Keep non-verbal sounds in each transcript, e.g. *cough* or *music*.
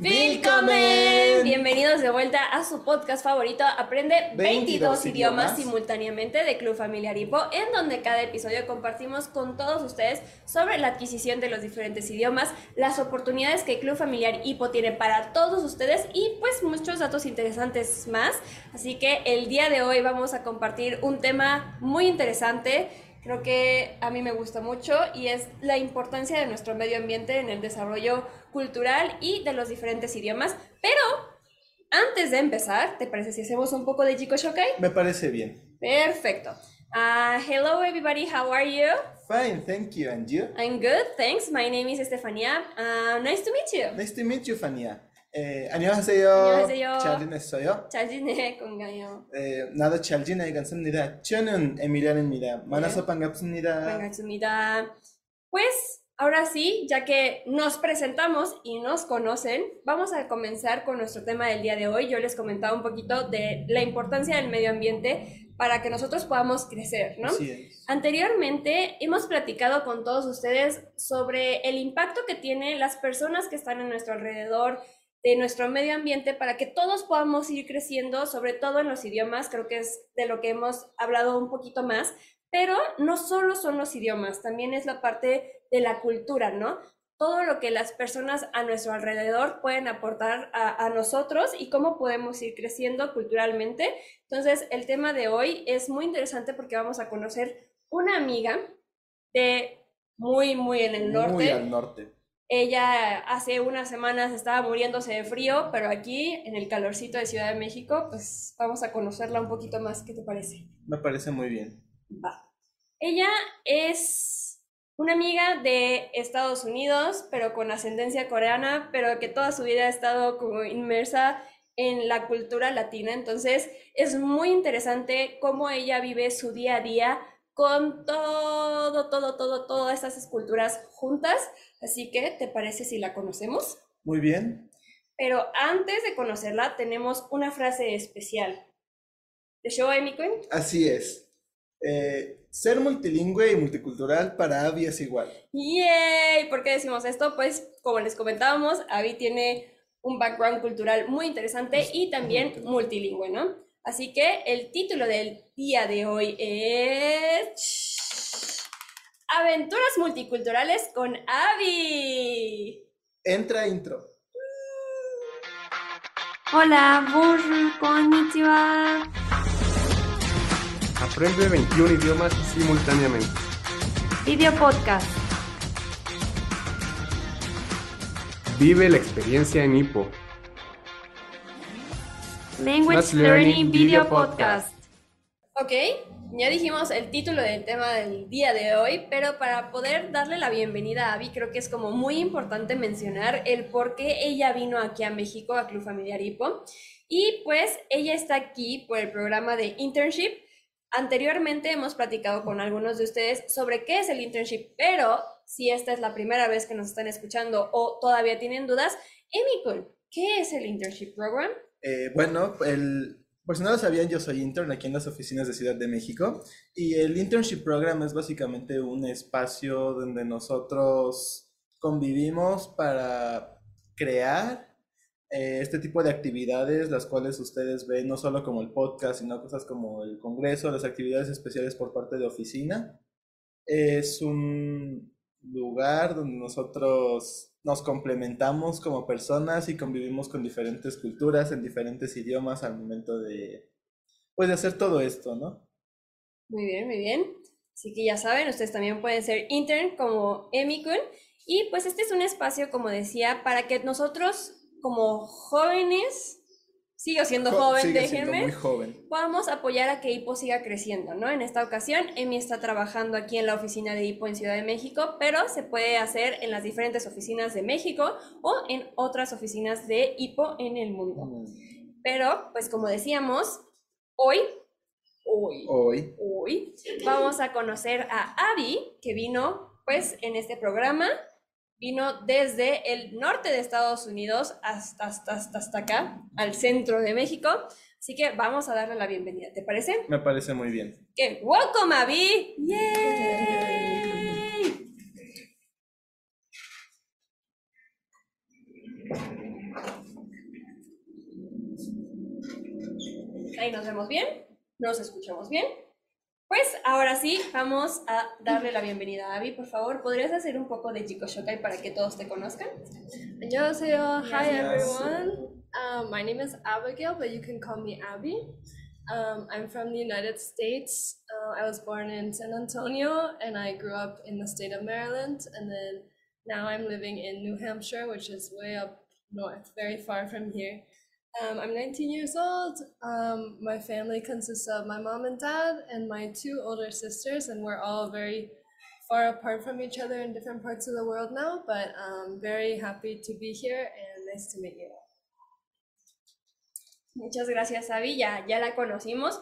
Willkommen. Bienvenidos de vuelta a su podcast favorito Aprende 22, 22 idiomas idiomas. simultáneamente de Club Familiar Hipo, en donde cada episodio compartimos con todos ustedes sobre la adquisición de los diferentes idiomas, las oportunidades que Club Familiar Hipo tiene para todos ustedes y pues muchos datos interesantes más. Así que el día de hoy vamos a compartir un tema muy interesante creo que a mí me gusta mucho y es la importancia de nuestro medio ambiente en el desarrollo cultural y de los diferentes idiomas. Pero antes de empezar, ¿te parece si hacemos un poco de Chico Shokai? Me parece bien. Perfecto. Uh, hello everybody, how are you? Fine, thank you. And you? I'm good, thanks. My name is Estefania. Uh, nice to meet you. Nice to meet you, Fania. Eh, 안녕하세요. 안녕하세요. 잘 지냈어요? 잘 지내, 건가요? 예, 나도 잘 지내겠습니다. 저는 에밀리안입니다. 만나서 반갑습니다. 반갑습니다. Pues ahora sí, ya que nos presentamos y nos conocen, vamos a comenzar con nuestro tema del día de hoy. Yo les comentaba un poquito de la importancia del medio ambiente para que nosotros podamos crecer, ¿no? Así es. Anteriormente hemos platicado con todos ustedes sobre el impacto que tienen las personas que están en nuestro alrededor, de nuestro medio ambiente, para que todos podamos ir creciendo, sobre todo en los idiomas, creo que es de lo que hemos hablado un poquito más, pero no solo son los idiomas, también es la parte de la cultura, ¿no? Todo lo que las personas a nuestro alrededor pueden aportar a, a nosotros y cómo podemos ir creciendo culturalmente. Entonces, el tema de hoy es muy interesante porque vamos a conocer una amiga de muy, muy en el norte. Muy al norte. Ella hace unas semanas estaba muriéndose de frío, pero aquí en el calorcito de Ciudad de México, pues vamos a conocerla un poquito más. ¿Qué te parece? Me parece muy bien. Va. Ella es una amiga de Estados Unidos, pero con ascendencia coreana, pero que toda su vida ha estado como inmersa en la cultura latina. Entonces, es muy interesante cómo ella vive su día a día con todo, todo, todo, todas estas esculturas juntas. Así que, ¿te parece si la conocemos? Muy bien. Pero antes de conocerla, tenemos una frase especial. ¿De show, Amy Quinn? Así es. Eh, ser multilingüe y multicultural para Abby es igual. ¡Yay! ¿Por qué decimos esto? Pues, como les comentábamos, Abby tiene un background cultural muy interesante y también multilingüe, ¿no? Así que el título del día de hoy es Aventuras multiculturales con Abby. Entra intro. Hola, bonjour, konnichiwa. Aprende 21 idiomas simultáneamente. Video podcast. Vive la experiencia en Hippo. Language Learning Video Podcast. Ok, ya dijimos el título del tema del día de hoy, pero para poder darle la bienvenida a Abby, creo que es como muy importante mencionar el por qué ella vino aquí a México, a Club Familiar Hipo. Y pues ella está aquí por el programa de internship. Anteriormente hemos platicado con algunos de ustedes sobre qué es el internship, pero si esta es la primera vez que nos están escuchando o todavía tienen dudas, Emikun, ¿qué es el internship program? Eh, bueno, el, por si no lo sabían, yo soy intern aquí en las oficinas de Ciudad de México y el internship program es básicamente un espacio donde nosotros convivimos para crear eh, este tipo de actividades, las cuales ustedes ven no solo como el podcast, sino cosas como el congreso, las actividades especiales por parte de oficina. Es un lugar donde nosotros nos complementamos como personas y convivimos con diferentes culturas en diferentes idiomas al momento de, pues, de hacer todo esto, ¿no? Muy bien, muy bien. Así que ya saben, ustedes también pueden ser intern como Emikun. Y pues este es un espacio, como decía, para que nosotros como jóvenes, sigo siendo Jo- joven, sigue siendo déjenme, muy joven. podamos apoyar a que Hipo siga creciendo, ¿no? En esta ocasión, Emi está trabajando aquí en la oficina de Hipo en Ciudad de México, pero se puede hacer en las diferentes oficinas de México o en otras oficinas de Hipo en el mundo. Pero, pues como decíamos, hoy, hoy, Hoy, hoy vamos a conocer a Abby, que vino pues en este programa vino desde el norte de Estados Unidos hasta, hasta, hasta, hasta acá, al centro de México. Así que vamos a darle la bienvenida, ¿te parece? Me parece muy bien. Que welcome Abby. ¡Yay! Ahí nos vemos bien, nos escuchamos bien. Pues ahora sí, vamos a darle la bienvenida a Abby. Por favor, ¿podrías hacer un poco de Chico Shokai para que todos te conozcan? 안녕하세요. Hi Yes. everyone. Um, my name is Abigail, but you can call me Abby. Um, I'm from the United States. Uh, I was born in San Antonio, and I grew up in the state of Maryland. And then now I'm living in New Hampshire, which is way up north, very far from here. Um, I'm 19 years old. Um, my family consists of my mom and dad and my two older sisters, and we're all very far apart from each other in different parts of the world now. But I'm very happy to be here and nice to meet you. Muchas gracias, Abby. Ya, ya la conocimos.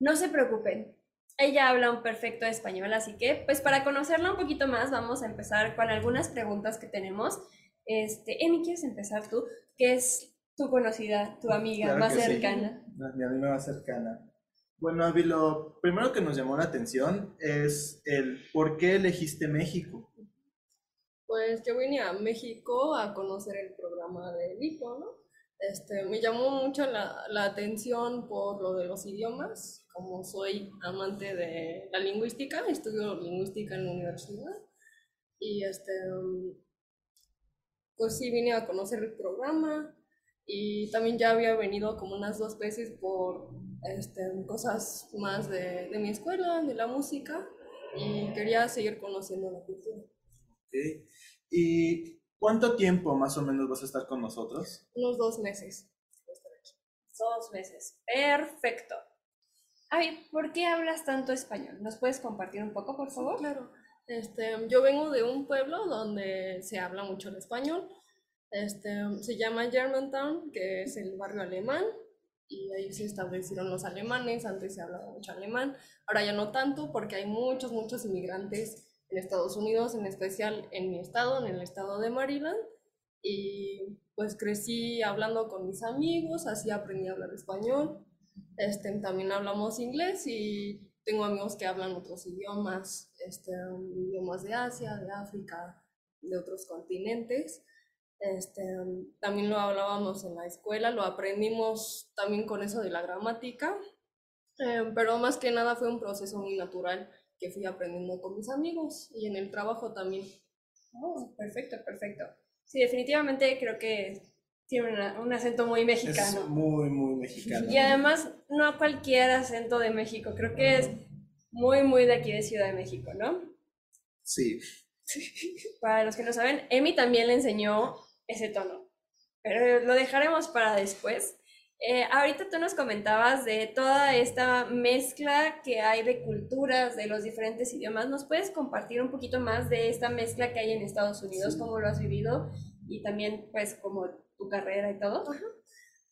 No se preocupen. Ella habla un perfecto español, así que, pues para conocerla un poquito más, vamos a empezar con algunas preguntas que tenemos. Este, Emi, ¿quieres empezar tú? ¿Qué es tu conocida, tu amiga Claro más que sí. cercana? Mi amiga más cercana. Bueno, Abby, lo primero que nos llamó la atención es el por qué elegiste México. Pues yo vine a México a conocer el programa de Lipo, ¿no? Este, me llamó mucho la, la atención por lo de los idiomas, como soy amante de la lingüística, estudio lingüística en la universidad. Y este, um, pues sí, vine a conocer el programa y también ya había venido como unas dos veces por este, cosas más de, de mi escuela, de la música, y quería seguir conociendo la cultura. ¿ok? ¿Y cuánto tiempo más o menos vas a estar con nosotros? Unos dos meses. Dos meses. Perfecto. Abby, ¿por qué hablas tanto español? ¿Nos puedes compartir un poco, por favor? Claro. Este, yo vengo de un pueblo donde se habla mucho el español. Este, se llama Germantown, que es el barrio alemán, y ahí se establecieron los alemanes. Antes se hablaba mucho alemán, ahora ya no tanto, porque hay muchos, muchos inmigrantes en Estados Unidos, en especial en mi estado, en el estado de Maryland. Y pues crecí hablando con mis amigos, así aprendí a hablar español. Este, también hablamos inglés y tengo amigos que hablan otros idiomas, este, idiomas de Asia, de África, de otros continentes. Este, también lo hablábamos en la escuela, lo aprendimos también con eso de la gramática, eh, pero más que nada fue un proceso muy natural que fui aprendiendo con mis amigos y en el trabajo también. Oh, perfecto, perfecto. Sí, definitivamente creo que tiene una- un acento muy Es mexicano. muy, muy mexicano. Y además, no cualquier acento de México, creo que es muy, muy de aquí de Ciudad de México, ¿no? Sí. *laughs* Para los que no saben, Emi también le enseñó ese tono, pero lo dejaremos para después. Eh, ahorita tú nos comentabas de toda esta mezcla que hay de culturas, de los diferentes idiomas. ¿Nos puedes compartir un poquito más de esta mezcla que hay en Estados Unidos, Sí. cómo lo has vivido y también pues como tu carrera y todo?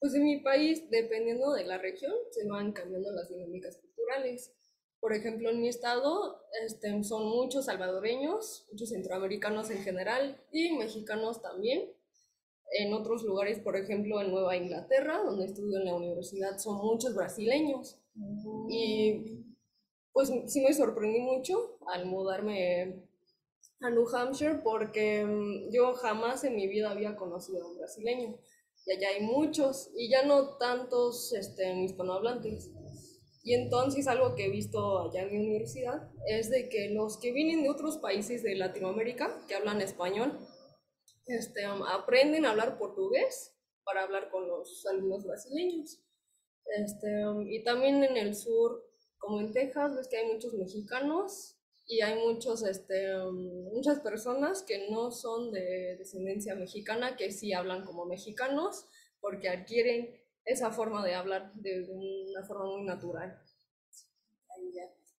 Pues en mi país, dependiendo de la región, se van cambiando las dinámicas culturales. Por ejemplo, en mi estado este, son muchos salvadoreños, muchos centroamericanos en general y mexicanos también. En otros lugares, por ejemplo, en Nueva Inglaterra, donde estudio en la universidad, son muchos brasileños. Y pues sí me sorprendí mucho al mudarme a New Hampshire porque mm, yo jamás en mi vida había conocido a un brasileño y allá hay muchos y ya no tantos este, hispanohablantes. Y entonces algo que he visto allá en mi universidad es de que los que vienen de otros países de Latinoamérica que hablan español este, aprenden a hablar portugués para hablar con los alumnos brasileños. Este, y también en el sur, como en Texas, ves que hay muchos mexicanos y hay muchos, este, muchas personas que no son de descendencia mexicana, que sí hablan como mexicanos, porque adquieren esa forma de hablar de una forma muy natural.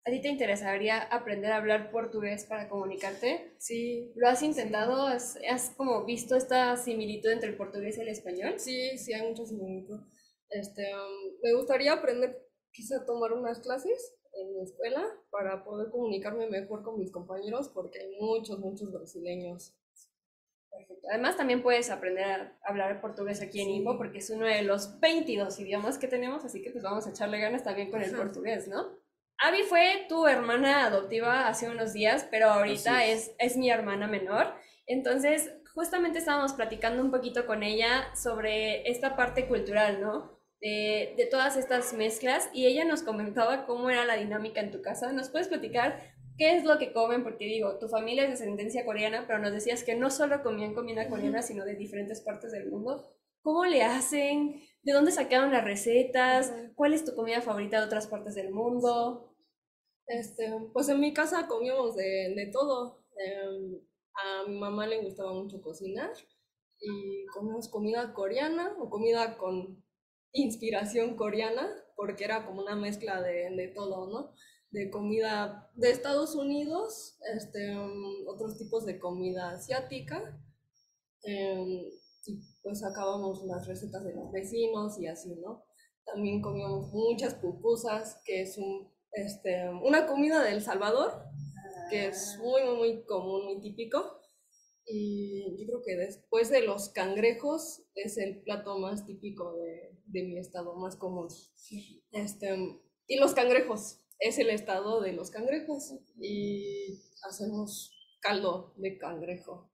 ¿A ti te interesaría aprender a hablar portugués para comunicarte? Sí, ¿Lo has intentado? ¿Has, has como visto esta similitud entre el portugués y el español? sí, sí hay muchos similitud. Este, um, me gustaría aprender, quizá tomar unas clases en mi escuela para poder comunicarme mejor con mis compañeros, porque hay muchos, muchos brasileños. Perfecto. Además, también puedes aprender a hablar portugués aquí en Ipo, porque es uno de los 22 idiomas que tenemos, así que pues vamos a echarle ganas también con el Ajá. portugués, ¿no? Abby fue tu hermana adoptiva hace unos días, pero ahorita Así es, es mi hermana menor. Entonces, justamente estábamos platicando un poquito con ella sobre esta parte cultural, ¿no? de, de todas estas mezclas y ella nos comentaba cómo era la dinámica en tu casa. ¿Nos puedes platicar qué es lo que comen? Porque digo, tu familia es de ascendencia coreana, pero nos decías que no solo comían comida coreana, sino de diferentes partes del mundo. ¿Cómo le hacen? ¿De dónde sacaron las recetas? ¿Cuál es tu comida favorita de otras partes del mundo? Este, pues en mi casa comíamos de, de todo. Em, a mi mamá le gustaba mucho cocinar y comíamos comida coreana o comida con inspiración coreana, porque era como una mezcla de, de todo, ¿no? De comida de Estados Unidos, este, um, otros tipos de comida asiática, em, y pues sacábamos las recetas de los vecinos y así, ¿no? También comíamos muchas pupusas, que es un, este, una comida del Salvador, que es muy, muy, muy común, muy típico. Y yo creo que después de los cangrejos es el plato más típico de, de mi estado, más común. Este, y los cangrejos, es el estado de los cangrejos. Y hacemos caldo de cangrejo,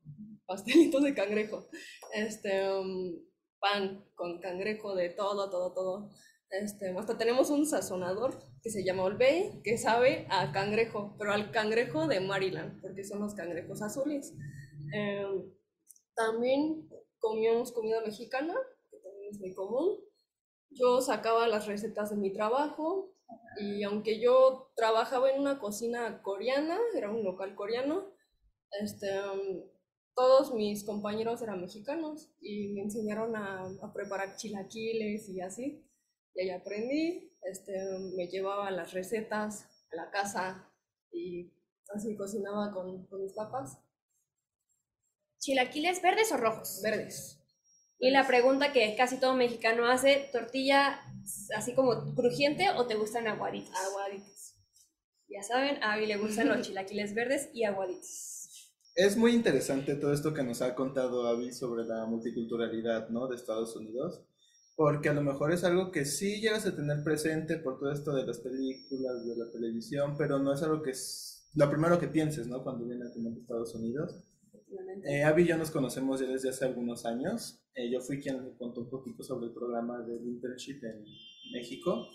pastelitos de cangrejo, este, um, pan con cangrejo de todo, todo, todo. Este, hasta tenemos un sazonador que se llama Old Bay, que sabe a cangrejo, pero al cangrejo de Maryland, porque son los cangrejos azules. Em, también comíamos comida mexicana, que también es muy común. Yo sacaba las recetas de mi trabajo y aunque yo trabajaba en una cocina coreana, era un local coreano, este, em, todos mis compañeros eran mexicanos y me enseñaron a, a preparar chilaquiles y así. Y ahí aprendí, este, me llevaba las recetas a la casa y así cocinaba con, con mis papás. ¿Chilaquiles verdes o rojos? Verdes. Y la pregunta que casi todo mexicano hace, ¿tortilla así como crujiente o te gustan aguaditos? Aguaditos. Ya saben, a Abby le gustan los chilaquiles verdes y aguaditos. Es muy interesante todo esto que nos ha contado Abby sobre la multiculturalidad, ¿no? De Estados Unidos, porque a lo mejor es algo que sí llegas a tener presente por todo esto de las películas, de la televisión, pero no es algo que es lo primero que pienses, ¿no? Cuando viene a tener Estados Unidos. Eh, Abby y yo nos conocemos ya desde hace algunos años. Eh, yo fui quien le contó un poquito sobre el programa del internship en México.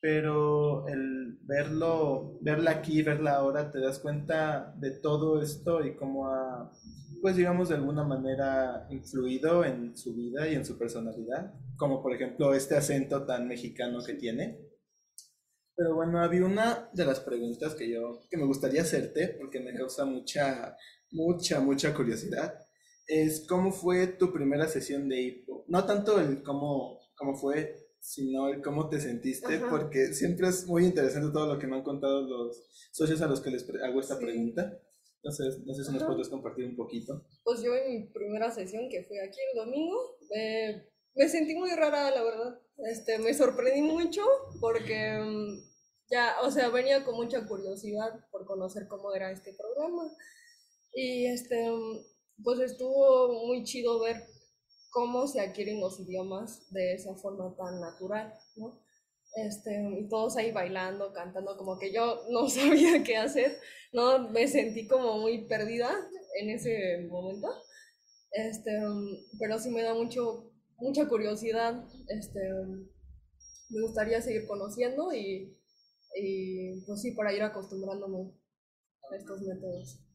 Pero el verlo, verla aquí, verla ahora, te das cuenta de todo esto y cómo ha, pues digamos, de alguna manera influido en su vida y en su personalidad. Como por ejemplo este acento tan mexicano que tiene. Pero bueno, había una de las preguntas que yo, que me gustaría hacerte, porque me causa mucha mucha, mucha curiosidad, es cómo fue tu primera sesión de hipo. No tanto el cómo, cómo fue, sino el cómo te sentiste, Ajá. porque siempre es muy interesante todo lo que me han contado los socios a los que les hago esta Sí. pregunta. Entonces, no sé si nos puedes compartir un poquito. Pues yo en mi primera sesión, que fue aquí el domingo, me, me sentí muy rara, la verdad. Este, me sorprendí mucho porque mm, ya, o sea, venía con mucha curiosidad por conocer cómo era este programa. Y este, mm, pues estuvo muy chido ver cómo se adquieren los idiomas de esa forma tan natural, ¿no? Este, y todos ahí bailando, cantando, como que yo *laughs* no sabía qué hacer, ¿no? Me sentí como muy perdida en ese momento. Este, pero sí me da mucho, mucha curiosidad. Este, me gustaría seguir conociendo y, y pues sí, para ir acostumbrándome a estos métodos.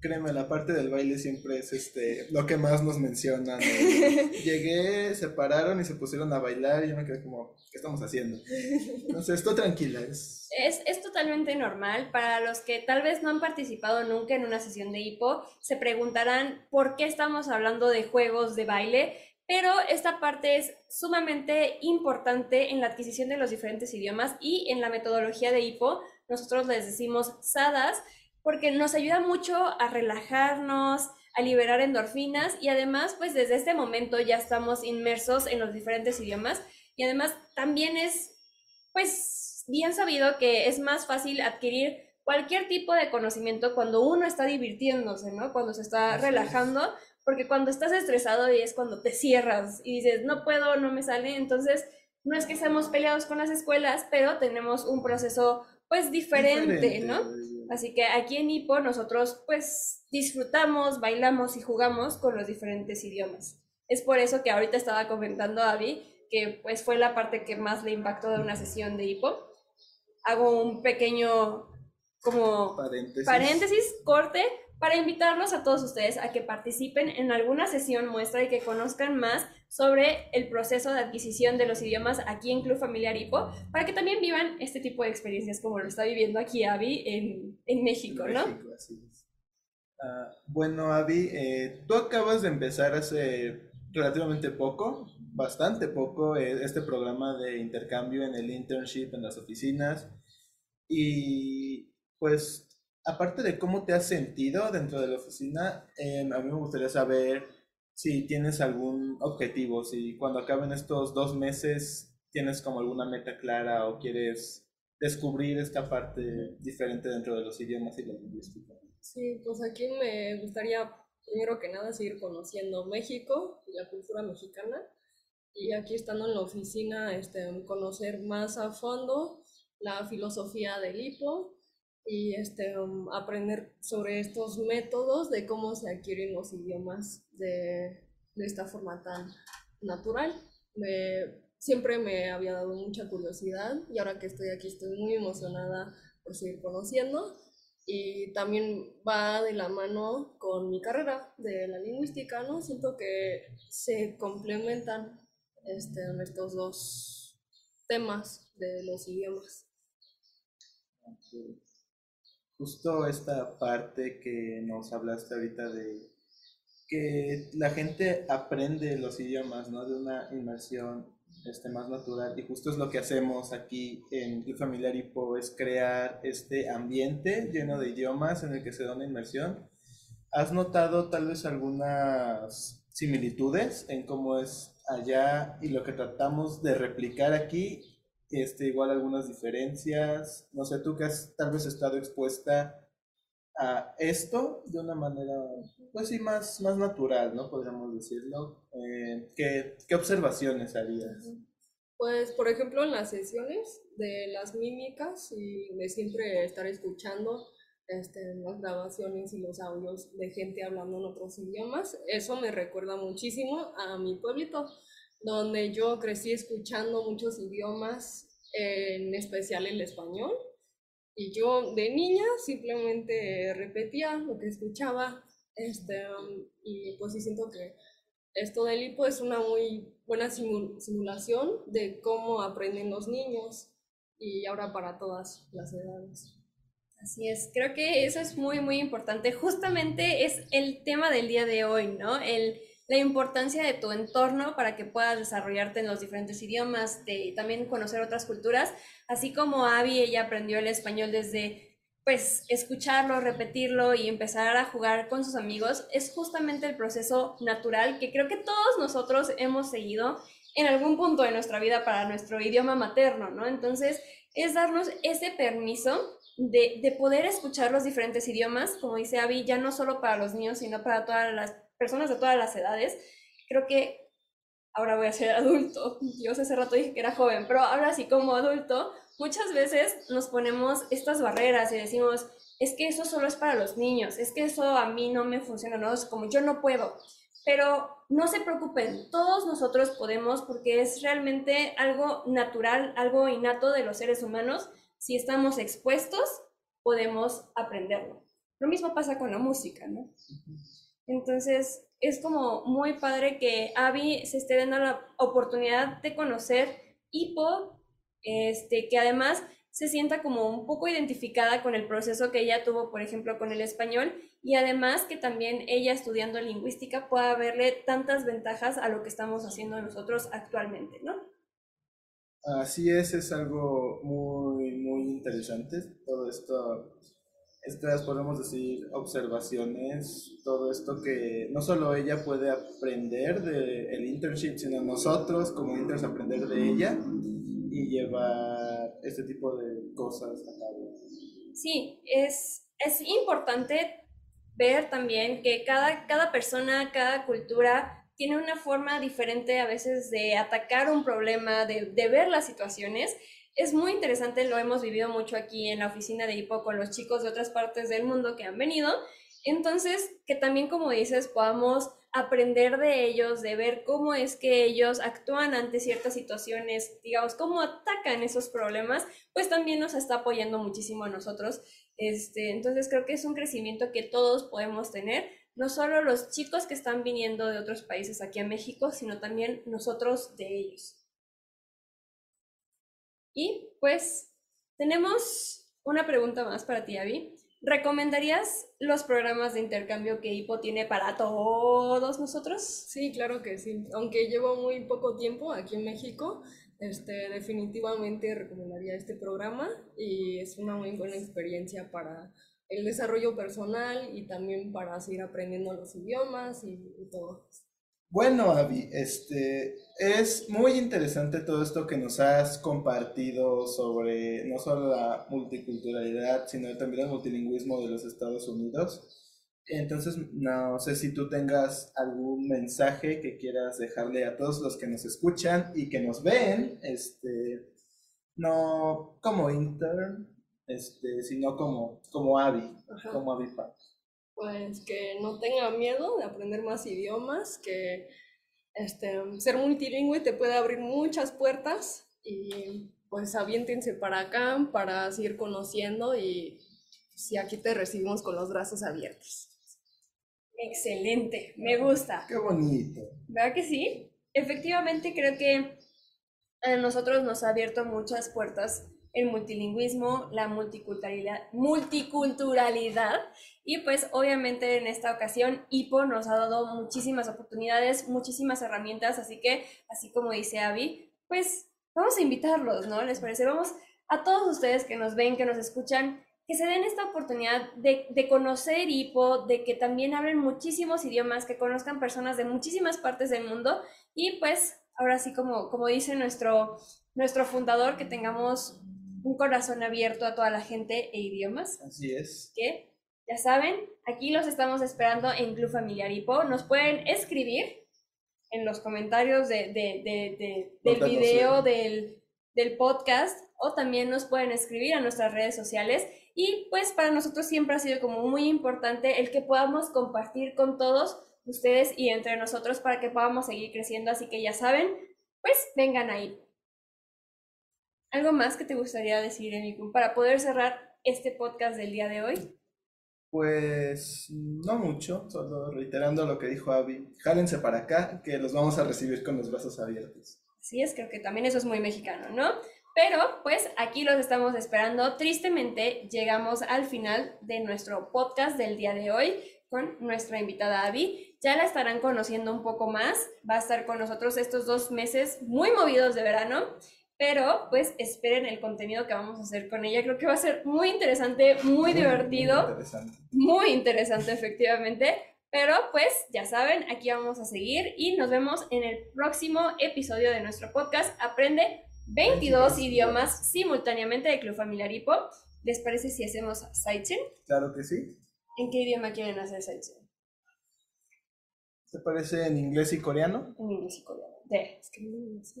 Créeme, la parte del baile siempre es este, lo que más nos mencionan. ¿no? *laughs* Llegué, se pararon y se pusieron a bailar y yo me quedé como, ¿qué estamos haciendo? *laughs* Sé, estoy tranquila. Es, Es, es totalmente normal. Para los que tal vez no han participado nunca en una sesión de hipo, se preguntarán por qué estamos hablando de juegos de baile, pero esta parte es sumamente importante en la adquisición de los diferentes idiomas y en la metodología de hipo. Nosotros les decimos SADAS porque nos ayuda mucho a relajarnos, a liberar endorfinas y además, pues desde este momento ya estamos inmersos en los diferentes idiomas y además también es, pues, bien sabido que es más fácil adquirir cualquier tipo de conocimiento cuando uno está divirtiéndose, ¿no? Cuando se está Así es. relajando, porque cuando estás estresado y es cuando te cierras y dices, no puedo, no me sale, entonces no es que estemos peleados con las escuelas, pero tenemos un proceso pues diferente, ¿no? Así que aquí en Hipo nosotros pues disfrutamos, bailamos y jugamos con los diferentes idiomas. Es por eso que ahorita estaba comentando Abby que pues fue la parte que más le impactó de una sesión de hipo. Hago un pequeño como Paréntesis. paréntesis, corte, para invitarlos a todos ustedes a que participen en alguna sesión muestra y que conozcan más sobre el proceso de adquisición de los idiomas aquí en Club Familiar Hipo, para que también vivan este tipo de experiencias como lo está viviendo aquí Abby en, en México, ¿no? Ah, bueno, Avi, eh, tú acabas de empezar hace relativamente poco, bastante poco, eh, este programa de intercambio en el internship, en las oficinas. Y pues, aparte de cómo te has sentido dentro de la oficina, eh, a mí me gustaría saber si tienes algún objetivo, si cuando acaben estos dos meses tienes como alguna meta clara o quieres descubrir esta parte diferente dentro de los idiomas y la lingüística. Sí, pues aquí me gustaría primero que nada seguir conociendo México y la cultura mexicana. Y aquí estando en la oficina, este, conocer más a fondo la filosofía del hipo y este, um, aprender sobre estos métodos de cómo se adquieren los idiomas de, de esta forma tan natural. Me, siempre me había dado mucha curiosidad y ahora que estoy aquí estoy muy emocionada por seguir conociendo y también va de la mano con mi carrera de la lingüística, ¿no? Siento que se complementan este, estos dos temas de los idiomas. Justo esta parte que nos hablaste ahorita de que la gente aprende los idiomas, ¿no? De una inmersión este, más natural. Y justo es lo que hacemos aquí en Club Familiar Hipo, es crear este ambiente lleno de idiomas en el que se da una inmersión. ¿Has notado tal vez algunas similitudes en cómo es allá y lo que tratamos de replicar aquí? Este, igual algunas diferencias. No sé, tú que has tal vez estado expuesta a esto de una manera, pues sí, más, más natural, ¿no? Podríamos decirlo. Eh, ¿qué, ¿Qué observaciones harías? Pues, por ejemplo, en las sesiones de las mímicas y de siempre estar escuchando este, las grabaciones y los audios de gente hablando en otros idiomas, eso me recuerda muchísimo a mi pueblito, donde yo crecí escuchando muchos idiomas, en especial el español. Y yo de niña simplemente repetía lo que escuchaba, este, y pues sí siento que esto del hipo es una muy buena simu- simulación de cómo aprenden los niños y ahora para todas las edades. Así es, creo que eso es muy, muy importante. Justamente es el tema del día de hoy, ¿no? El, la importancia de tu entorno para que puedas desarrollarte en los diferentes idiomas, de también conocer otras culturas, así como Abby, ella aprendió el español desde pues escucharlo, repetirlo y empezar a jugar con sus amigos, es justamente el proceso natural que creo que todos nosotros hemos seguido en algún punto de nuestra vida para nuestro idioma materno, ¿no? Entonces, es darnos ese permiso de, de poder escuchar los diferentes idiomas, como dice Abby, ya no solo para los niños, sino para todas las personas de todas las edades. Creo que ahora voy a ser adulto. Yo hace rato dije que era joven, pero ahora sí como adulto, muchas veces nos ponemos estas barreras y decimos, es que eso solo es para los niños, es que eso a mí no me funciona, no, es como yo no puedo. Pero no se preocupen, todos nosotros podemos porque es realmente algo natural, algo innato de los seres humanos. Si estamos expuestos, podemos aprenderlo. Lo mismo pasa con la música, ¿no? Entonces, es como muy padre que Abby se esté dando la oportunidad de conocer Hippo, este, que además se sienta como un poco identificada con el proceso que ella tuvo, por ejemplo, con el español, y además que también ella estudiando lingüística pueda verle tantas ventajas a lo que estamos haciendo nosotros actualmente, ¿no? Así es, es algo muy, muy interesante. Todo esto, estas podemos decir observaciones, todo esto que no solo ella puede aprender del internship, sino nosotros como interns aprender de ella y llevar este tipo de cosas a cabo. Sí, es, es importante ver también que cada, cada persona, cada cultura tiene una forma diferente a veces de atacar un problema, de, de, ver las situaciones. Es muy interesante, lo hemos vivido mucho aquí en la oficina de HIPO con los chicos de otras partes del mundo que han venido. Entonces, que también, como dices, podamos aprender de ellos, de ver cómo es que ellos actúan ante ciertas situaciones, digamos, cómo atacan esos problemas, pues también nos está apoyando muchísimo a nosotros. Este, entonces creo que es un crecimiento que todos podemos tener, no solo los chicos que están viniendo de otros países aquí a México, sino también nosotros de ellos. Y pues tenemos una pregunta más para ti, Avi. ¿Recomendarías los programas de intercambio que HIPO tiene para todos nosotros? Sí, claro que sí. Aunque llevo muy poco tiempo aquí en México, este, definitivamente recomendaría este programa y es una muy buena experiencia para el desarrollo personal y también para seguir aprendiendo los idiomas y, y todo. Bueno, Avi, este, es muy interesante todo esto que nos has compartido sobre no solo la multiculturalidad, sino también el multilingüismo de los Estados Unidos. Entonces, no sé si tú tengas algún mensaje que quieras dejarle a todos los que nos escuchan y que nos ven, este, no como intern, este, sino como, como Ajá. como Avi. Pues que no tenga miedo de aprender más idiomas, que este, ser multilingüe te puede abrir muchas puertas y pues aviéntense para acá para seguir conociendo y si aquí te recibimos con los brazos abiertos. Excelente, me gusta. Qué bonito. ¿Verdad que sí? Efectivamente, creo que a nosotros nos ha abierto muchas puertas el multilingüismo, la multiculturalidad, multiculturalidad y pues obviamente en esta ocasión IPO nos ha dado muchísimas oportunidades, muchísimas herramientas, así que así como dice Avi, pues vamos a invitarlos, ¿no? ¿Les parece? Vamos a todos ustedes que nos ven, que nos escuchan, que se den esta oportunidad de, de conocer IPO, de que también hablen muchísimos idiomas, que conozcan personas de muchísimas partes del mundo y pues ahora sí como, como dice nuestro, nuestro fundador, que tengamos un corazón abierto a toda la gente e idiomas, Así es. que ya saben, aquí los estamos esperando en Club Familiar IPO. Nos pueden escribir en los comentarios de, de- de- de- del video, del, del podcast, o también nos pueden escribir a nuestras redes sociales. Y pues para nosotros siempre ha sido como muy importante el que podamos compartir con todos ustedes y entre nosotros para que podamos seguir creciendo. Así que ya saben, pues vengan ahí. ¿Algo más que te gustaría decir, Emiku, para poder cerrar este podcast del día de hoy? Pues no mucho, solo reiterando lo que dijo Avi. Jálense para acá, que los vamos a recibir con los brazos abiertos. Así es, creo que también eso es muy mexicano, ¿no? Pero pues aquí los estamos esperando. Tristemente llegamos al final de nuestro podcast del día de hoy con nuestra invitada Abby. Ya la estarán conociendo un poco más. Va a estar con nosotros estos dos meses muy movidos de verano. Pero pues esperen el contenido que vamos a hacer con ella. Creo que va a ser muy interesante, muy divertido. interesante. Muy interesante, efectivamente. Pero pues ya saben, aquí vamos a seguir y nos vemos en el próximo episodio de nuestro podcast Aprende 22 idiomas simultáneamente de Club Familiar Hipo. ¿Les parece si hacemos Saichen? Claro que sí. ¿En qué idioma quieren hacer Saichen? ¿Te parece en inglés y coreano? En inglés y coreano. De. Es que no sé.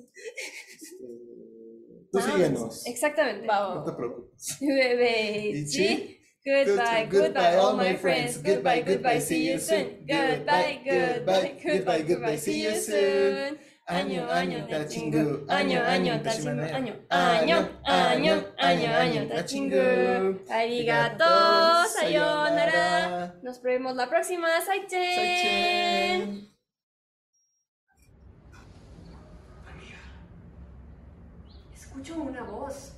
Este, Tú Ah, síguenos. Exactamente. Va, No te preocupes. *laughs* Bebé. Sí. Goodbye, goodbye, all my friends. Goodbye, goodbye, see you soon. Goodbye, goodbye, goodbye, goodbye, see you soon. Año, año, tachingu. Año, año, tachingu. Año, año, año, año, año, tachingu. Arigato, sayonara. Nos vemos la próxima. Saichen. Escucho una voz.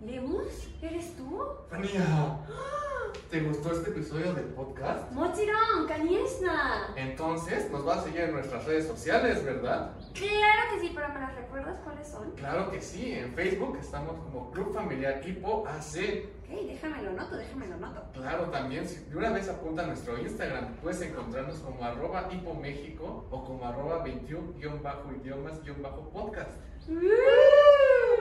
¿Lemus? ¿Eres tú? Ania, *gasps* ¿te gustó este episodio del podcast? Mochiron, Kaniesna. Entonces nos vas a seguir en nuestras redes sociales, ¿verdad? Claro que sí, pero ¿me las recuerdas cuáles son? Claro que sí, en Facebook estamos como Club Familiar Hipo AC. Ok, déjamelo noto, déjamelo noto. Claro, también si de una vez apunta a nuestro Instagram, puedes encontrarnos como arroba Hipo México o como arroba 21-idiomas-podcast. Woo!